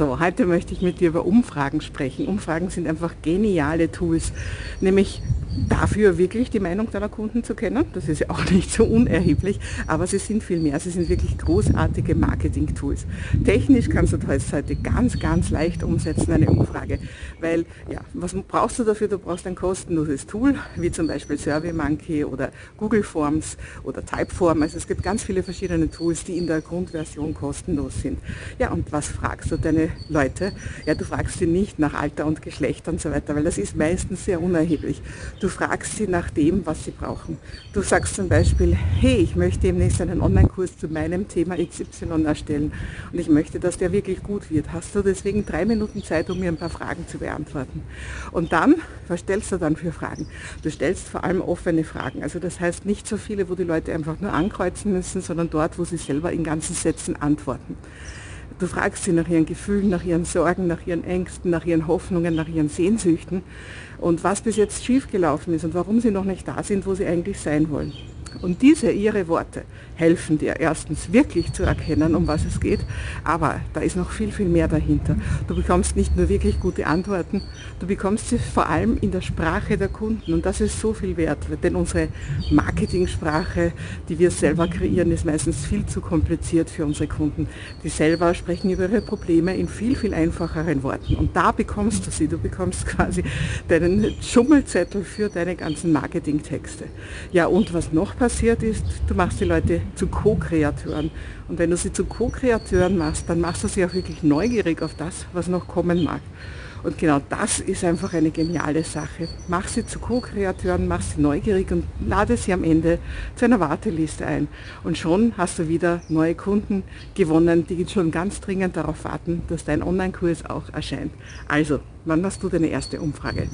So, heute möchte ich mit dir über Umfragen sprechen. Umfragen sind einfach geniale Tools, nämlich dafür wirklich die Meinung deiner Kunden zu kennen. Das ist ja auch nicht so unerheblich, aber sie sind viel mehr. Sie sind wirklich großartige Marketing-Tools. Technisch kannst du das heute ganz, ganz leicht umsetzen, eine Umfrage, weil, ja, was brauchst du dafür? Du brauchst ein kostenloses Tool, wie zum Beispiel SurveyMonkey oder Google Forms oder Typeform. Also es gibt ganz viele verschiedene Tools, die in der Grundversion kostenlos sind. Ja, und was fragst du deine Leute? Ja, du fragst sie nicht nach Alter und Geschlecht und so weiter, weil das ist meistens sehr unerheblich. Du fragst sie nach dem, was sie brauchen. Du sagst zum Beispiel, hey, ich möchte demnächst einen Online-Kurs zu meinem Thema XY erstellen und ich möchte, dass der wirklich gut wird. Hast du deswegen drei Minuten Zeit, um mir ein paar Fragen zu beantworten? Und dann, was stellst du dann für Fragen? Du stellst vor allem offene Fragen. Also das heißt nicht so viele, wo die Leute einfach nur ankreuzen müssen, sondern dort, wo sie selber in ganzen Sätzen antworten. Du fragst sie nach ihren Gefühlen, nach ihren Sorgen, nach ihren Ängsten, nach ihren Hoffnungen, nach ihren Sehnsüchten und was bis jetzt schiefgelaufen ist und warum sie noch nicht da sind, wo sie eigentlich sein wollen. Und diese, ihre Worte, helfen dir erstens wirklich zu erkennen, um was es geht, aber da ist noch viel, viel mehr dahinter. Du bekommst nicht nur wirklich gute Antworten, du bekommst sie vor allem in der Sprache der Kunden und das ist so viel wert, denn unsere Marketingsprache, die wir selber kreieren, ist meistens viel zu kompliziert für unsere Kunden. Die selber sprechen über ihre Probleme in viel, viel einfacheren Worten und da bekommst du sie, du bekommst quasi deinen Schummelzettel für deine ganzen Marketingtexte. Ja, und was noch passiert ist, du machst die Leute zu Co-Kreateuren. Und wenn du sie zu Co-Kreateuren machst, dann machst du sie auch wirklich neugierig auf das, was noch kommen mag. Und genau das ist einfach eine geniale Sache. Mach sie zu Co-Kreateuren, mach sie neugierig und lade sie am Ende zu einer Warteliste ein. Und schon hast du wieder neue Kunden gewonnen, die schon ganz dringend darauf warten, dass dein Online-Kurs auch erscheint. Also, wann machst du deine erste Umfrage?